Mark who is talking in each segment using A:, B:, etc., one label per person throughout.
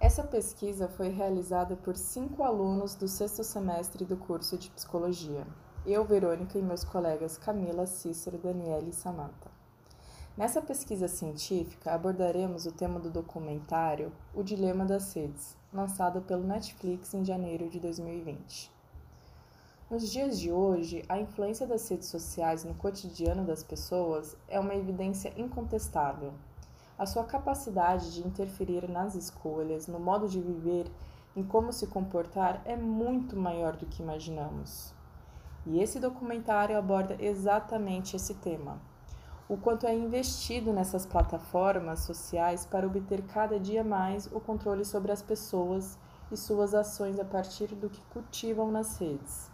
A: Essa pesquisa foi realizada por cinco alunos do sexto semestre do curso de Psicologia. Eu, Verônica e meus colegas Camila, Cícero, Daniela e Samantha. Nessa pesquisa científica, abordaremos o tema do documentário O Dilema das Redes, lançado pelo Netflix em janeiro de 2020. Nos dias de hoje, a influência das redes sociais no cotidiano das pessoas é uma evidência incontestável. A sua capacidade de interferir nas escolhas, no modo de viver, em como se comportar é muito maior do que imaginamos. E esse documentário aborda exatamente esse tema o quanto é investido nessas plataformas sociais para obter cada dia mais o controle sobre as pessoas e suas ações a partir do que cultivam nas redes.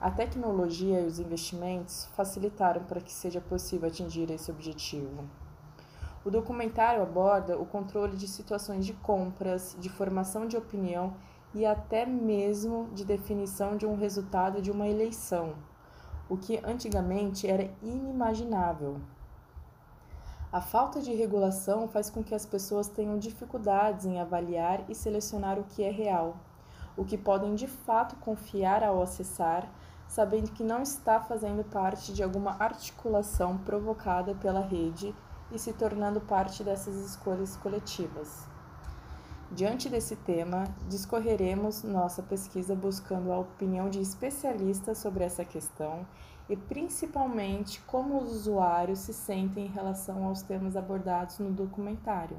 A: A tecnologia e os investimentos facilitaram para que seja possível atingir esse objetivo. O documentário aborda o controle de situações de compras, de formação de opinião e até mesmo de definição de um resultado de uma eleição o que antigamente era inimaginável. A falta de regulação faz com que as pessoas tenham dificuldades em avaliar e selecionar o que é real, o que podem de fato confiar ao acessar, sabendo que não está fazendo parte de alguma articulação provocada pela rede e se tornando parte dessas escolhas coletivas. Diante desse tema, discorreremos nossa pesquisa buscando a opinião de especialistas sobre essa questão e principalmente como os usuários se sentem em relação aos temas abordados no documentário.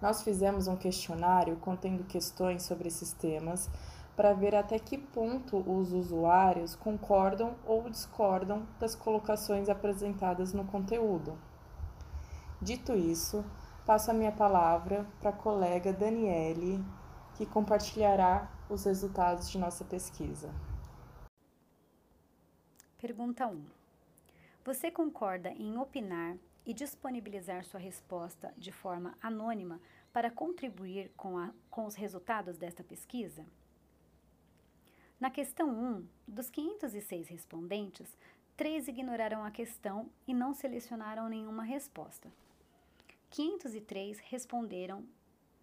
A: Nós fizemos um questionário contendo questões sobre esses temas para ver até que ponto os usuários concordam ou discordam das colocações apresentadas no conteúdo. Dito isso, passo a minha palavra para a colega Daniele, que compartilhará os resultados de nossa pesquisa.
B: Pergunta 1. Você concorda em opinar e disponibilizar sua resposta de forma anônima para contribuir com, a, com os resultados desta pesquisa? Na questão 1, dos 506 respondentes, três ignoraram a questão e não selecionaram nenhuma resposta. 503 responderam,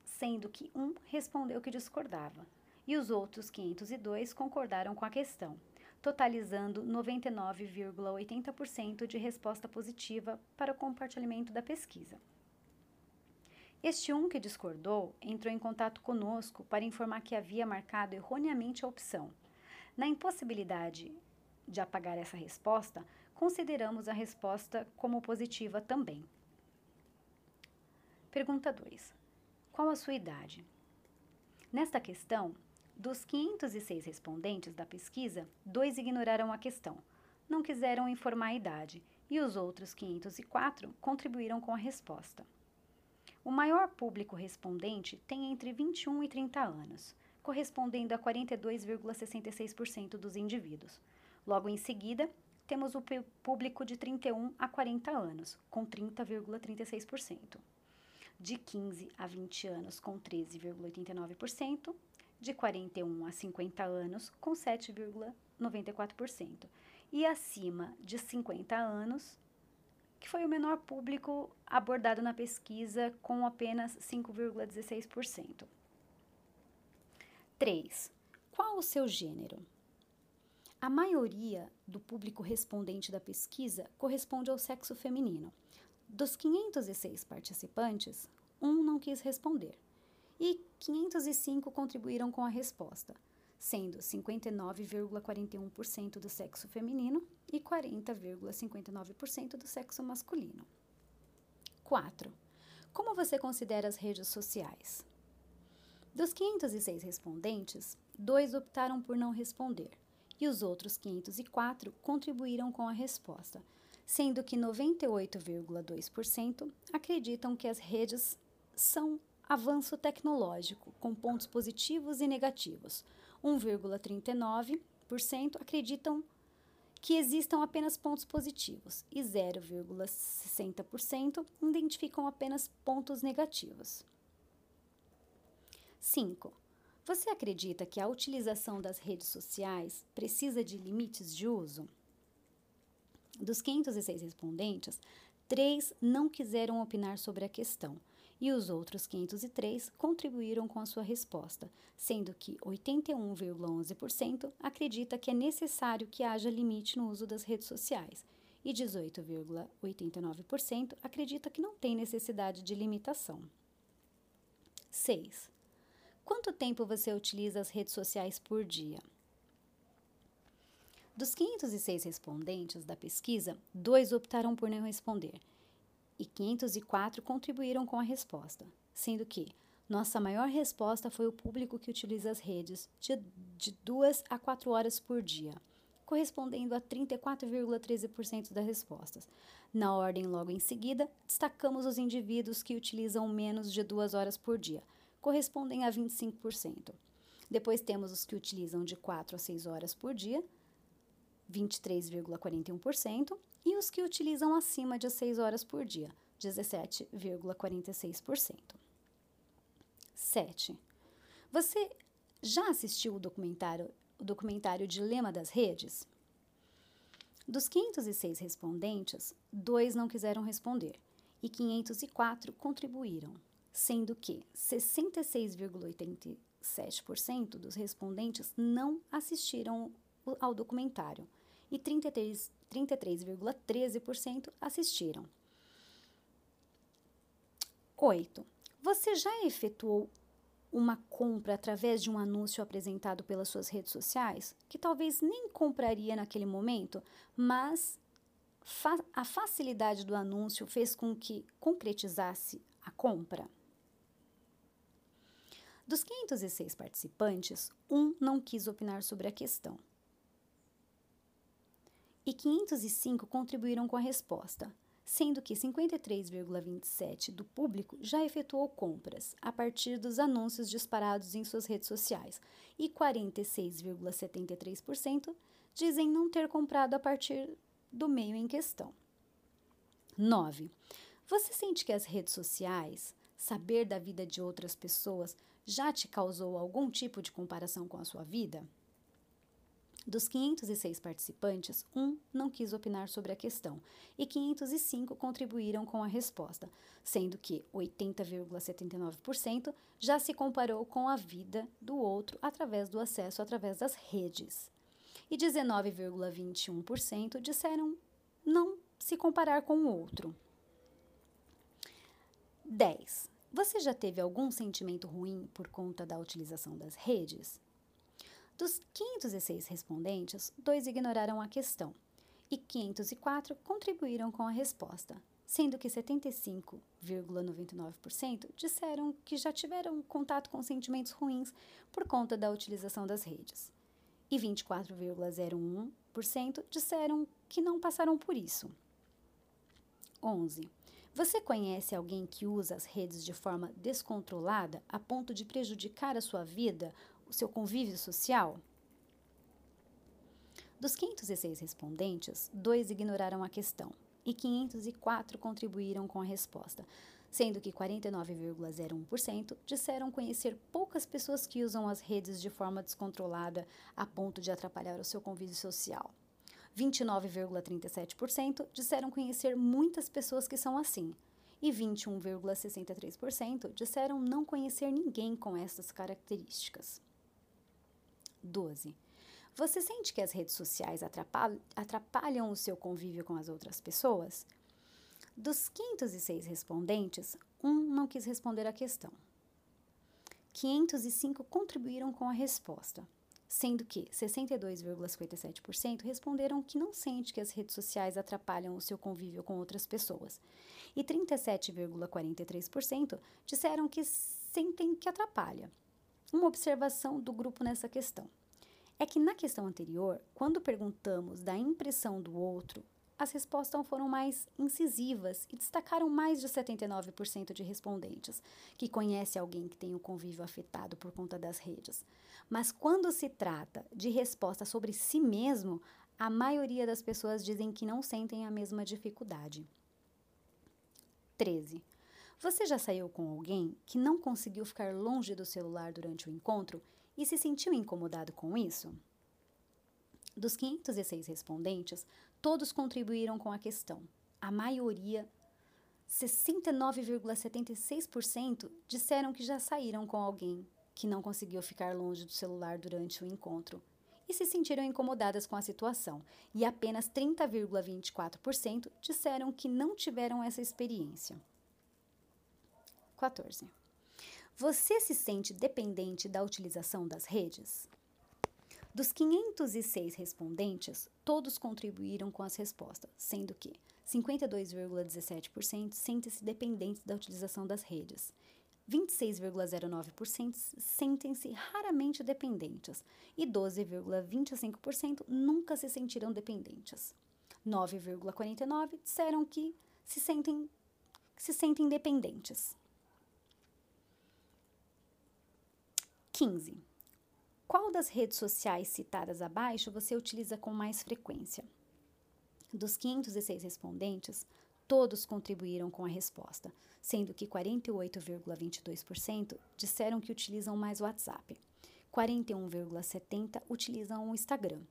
B: sendo que um respondeu que discordava, e os outros 502 concordaram com a questão, totalizando 99,80% de resposta positiva para o compartilhamento da pesquisa. Este um que discordou entrou em contato conosco para informar que havia marcado erroneamente a opção. Na impossibilidade de apagar essa resposta, consideramos a resposta como positiva também. Pergunta 2. Qual a sua idade? Nesta questão, dos 506 respondentes da pesquisa, dois ignoraram a questão, não quiseram informar a idade, e os outros 504 contribuíram com a resposta. O maior público respondente tem entre 21 e 30 anos, correspondendo a 42,66% dos indivíduos. Logo em seguida, temos o público de 31 a 40 anos, com 30,36% de 15 a 20 anos com 13,89%, de 41 a 50 anos com 7,94% e acima de 50 anos, que foi o menor público abordado na pesquisa com apenas 5,16%. 3. Qual o seu gênero? A maioria do público respondente da pesquisa corresponde ao sexo feminino, dos 506 participantes, um não quis responder e 505 contribuíram com a resposta, sendo 59,41% do sexo feminino e 40,59% do sexo masculino. 4. Como você considera as redes sociais? Dos 506 respondentes, dois optaram por não responder e os outros 504 contribuíram com a resposta, sendo que 98,2% acreditam que as redes são avanço tecnológico, com pontos positivos e negativos. 1,39% acreditam que existam apenas pontos positivos e 0,60% identificam apenas pontos negativos. 5. Você acredita que a utilização das redes sociais precisa de limites de uso? Dos 506 respondentes, três não quiseram opinar sobre a questão e os outros 503 contribuíram com a sua resposta, sendo que 81,11% acredita que é necessário que haja limite no uso das redes sociais e 18,89% acredita que não tem necessidade de limitação. 6. Quanto tempo você utiliza as redes sociais por dia? Dos 506 respondentes da pesquisa, dois optaram por não responder e 504 contribuíram com a resposta, sendo que nossa maior resposta foi o público que utiliza as redes de, de 2 a 4 horas por dia, correspondendo a 34,13% das respostas. Na ordem logo em seguida, destacamos os indivíduos que utilizam menos de 2 horas por dia, correspondem a 25%. Depois temos os que utilizam de 4 a 6 horas por dia, 23,41%, e os que utilizam acima de 6 horas por dia, 17,46%. 7. Você já assistiu o documentário, o documentário Dilema das Redes? Dos 506 respondentes, dois não quiseram responder e 504 contribuíram, sendo que 66,87% dos respondentes não assistiram ao documentário e 33,13% assistiram. 8. Você já efetuou uma compra através de um anúncio apresentado pelas suas redes sociais, que talvez nem compraria naquele momento, mas fa a facilidade do anúncio fez com que concretizasse a compra? Dos 506 participantes, um não quis opinar sobre a questão e 505 contribuíram com a resposta, sendo que 53,27% do público já efetuou compras a partir dos anúncios disparados em suas redes sociais e 46,73% dizem não ter comprado a partir do meio em questão. 9. Você sente que as redes sociais, saber da vida de outras pessoas, já te causou algum tipo de comparação com a sua vida? Dos 506 participantes, um não quis opinar sobre a questão e 505 contribuíram com a resposta, sendo que 80,79% já se comparou com a vida do outro através do acesso através das redes. E 19,21% disseram não se comparar com o outro. 10. Você já teve algum sentimento ruim por conta da utilização das redes? Dos 506 respondentes, dois ignoraram a questão e 504 contribuíram com a resposta, sendo que 75,99% disseram que já tiveram contato com sentimentos ruins por conta da utilização das redes, e 24,01% disseram que não passaram por isso. 11. Você conhece alguém que usa as redes de forma descontrolada a ponto de prejudicar a sua vida o seu convívio social? Dos 506 respondentes, dois ignoraram a questão e 504 contribuíram com a resposta, sendo que 49,01% disseram conhecer poucas pessoas que usam as redes de forma descontrolada a ponto de atrapalhar o seu convívio social. 29,37% disseram conhecer muitas pessoas que são assim, e 21,63% disseram não conhecer ninguém com essas características. 12. Você sente que as redes sociais atrapalham, o seu convívio com as outras pessoas? Dos 506 respondentes, um não quis responder à questão. 505 contribuíram com a resposta, sendo que 62,57% responderam que não sente que as redes sociais atrapalham o seu convívio com outras pessoas, e 37,43% disseram que sentem que atrapalha uma observação do grupo nessa questão. É que na questão anterior, quando perguntamos da impressão do outro, as respostas foram mais incisivas e destacaram mais de 79% de respondentes que conhece alguém que tem o convívio afetado por conta das redes. Mas quando se trata de resposta sobre si mesmo, a maioria das pessoas dizem que não sentem a mesma dificuldade. 13. Você já saiu com alguém que não conseguiu ficar longe do celular durante o encontro e se sentiu incomodado com isso? Dos 506 respondentes, todos contribuíram com a questão. A maioria 69,76% disseram que já saíram com alguém que não conseguiu ficar longe do celular durante o encontro e se sentiram incomodadas com a situação, e apenas 30,24% disseram que não tiveram essa experiência. 14. Você se sente dependente da utilização das redes? Dos 506 respondentes, todos contribuíram com as respostas, sendo que 52,17% sentem-se dependentes da utilização das redes, 26,09% sentem-se raramente dependentes e 12,25% nunca se sentiram dependentes. 9,49% disseram que se sentem, se sentem dependentes. 15. Qual das redes sociais citadas abaixo você utiliza com mais frequência? Dos 506 respondentes, todos contribuíram com a resposta, sendo que 48,22% disseram que utilizam mais o WhatsApp, 41,70% utilizam o Instagram,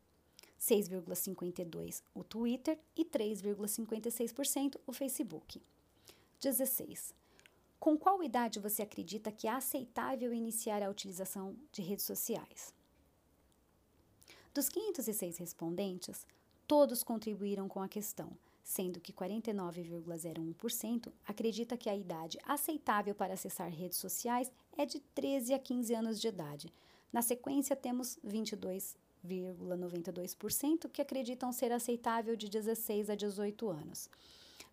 B: 6,52% o Twitter e 3,56% o Facebook. 16. Com qual idade você acredita que é aceitável iniciar a utilização de redes sociais? Dos 506 respondentes, todos contribuíram com a questão, sendo que 49,01% acredita que a idade aceitável para acessar redes sociais é de 13 a 15 anos de idade. Na sequência, temos 22,92% que acreditam ser aceitável de 16 a 18 anos.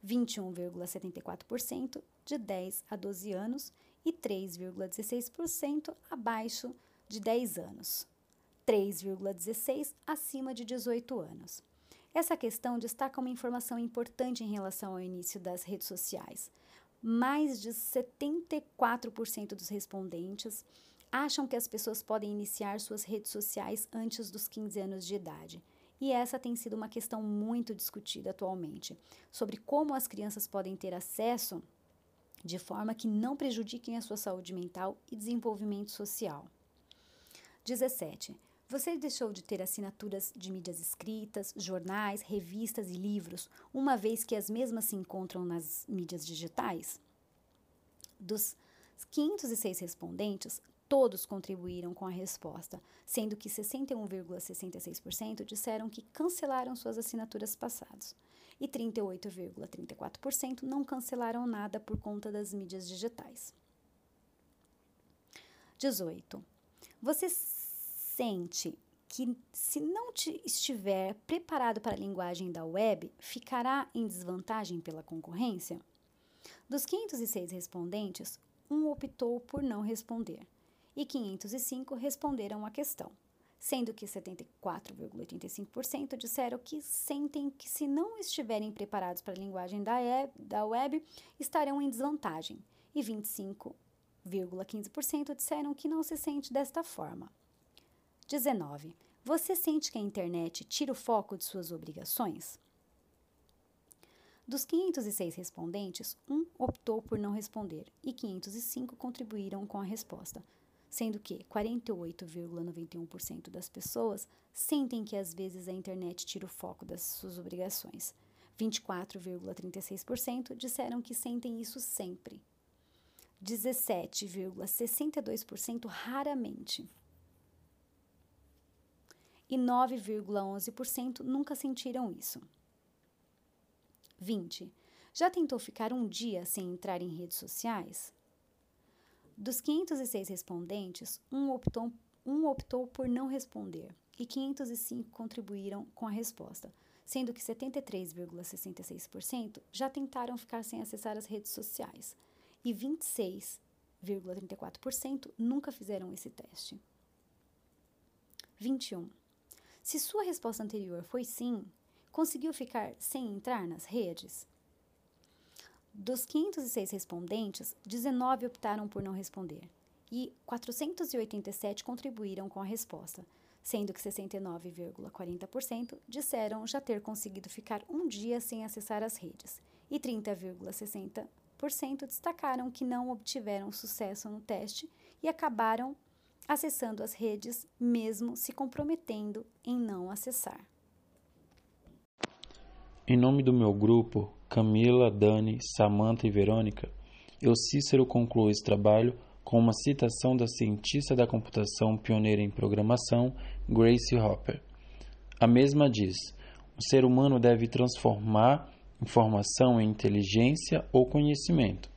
B: 21,74% de 10 a 12 anos e 3,16% abaixo de 10 anos, 3,16% acima de 18 anos. Essa questão destaca uma informação importante em relação ao início das redes sociais. Mais de 74% dos respondentes acham que as pessoas podem iniciar suas redes sociais antes dos 15 anos de idade. E essa tem sido uma questão muito discutida atualmente, sobre como as crianças podem ter acesso de forma que não prejudiquem a sua saúde mental e desenvolvimento social. 17. Você deixou de ter assinaturas de mídias escritas, jornais, revistas e livros, uma vez que as mesmas se encontram nas mídias digitais? Dos 506 respondentes, Todos contribuíram com a resposta, sendo que 61,66% disseram que cancelaram suas assinaturas passadas e 38,34% não cancelaram nada por conta das mídias digitais. 18. Você sente que, se não estiver preparado para a linguagem da web, ficará em desvantagem pela concorrência? Dos 506 respondentes, um optou por não responder e 505 responderam à questão, sendo que 74,85% disseram que sentem que, se não estiverem preparados para a linguagem da, e, da web, estarão em desvantagem, e 25,15% disseram que não se sente desta forma. 19. Você sente que a internet tira o foco de suas obrigações? Dos 506 respondentes, um optou por não responder e 505 contribuíram com a resposta, sendo que 48,91% das pessoas sentem que às vezes a internet tira o foco das suas obrigações. 24,36% disseram que sentem isso sempre. 17,62% raramente. E 9,11% nunca sentiram isso. 20. Já tentou ficar um dia sem entrar em redes sociais? Dos 506 respondentes, um optou, um optou por não responder e 505 contribuíram com a resposta, sendo que 73,66% já tentaram ficar sem acessar as redes sociais e 26,34% nunca fizeram esse teste. 21. Se sua resposta anterior foi sim, conseguiu ficar sem entrar nas redes? Dos 506 respondentes, 19 optaram por não responder e 487 contribuíram com a resposta, sendo que 69,40% disseram já ter conseguido ficar um dia sem acessar as redes e 30,60% destacaram que não obtiveram sucesso no teste e acabaram acessando as redes, mesmo se comprometendo em não acessar.
C: Em nome do meu grupo, Camila, Dani, Samantha e Verônica, eu Cícero concluo esse trabalho com uma citação da cientista da computação pioneira em programação, Grace Hopper. A mesma diz: o ser humano deve transformar informação em inteligência ou conhecimento.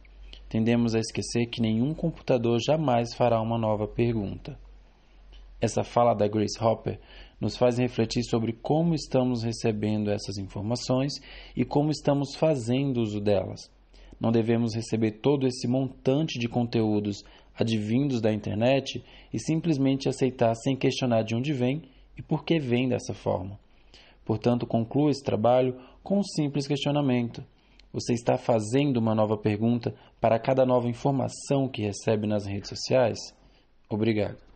C: Tendemos a esquecer que nenhum computador jamais fará uma nova pergunta. Essa fala da Grace Hopper nos faz refletir sobre como estamos recebendo essas informações e como estamos fazendo uso delas. Não devemos receber todo esse montante de conteúdos advindos da internet e simplesmente aceitar sem questionar de onde vem e por que vem dessa forma. Portanto, conclua esse trabalho com um simples questionamento. Você está fazendo uma nova pergunta para cada nova informação que recebe nas redes sociais? Obrigado.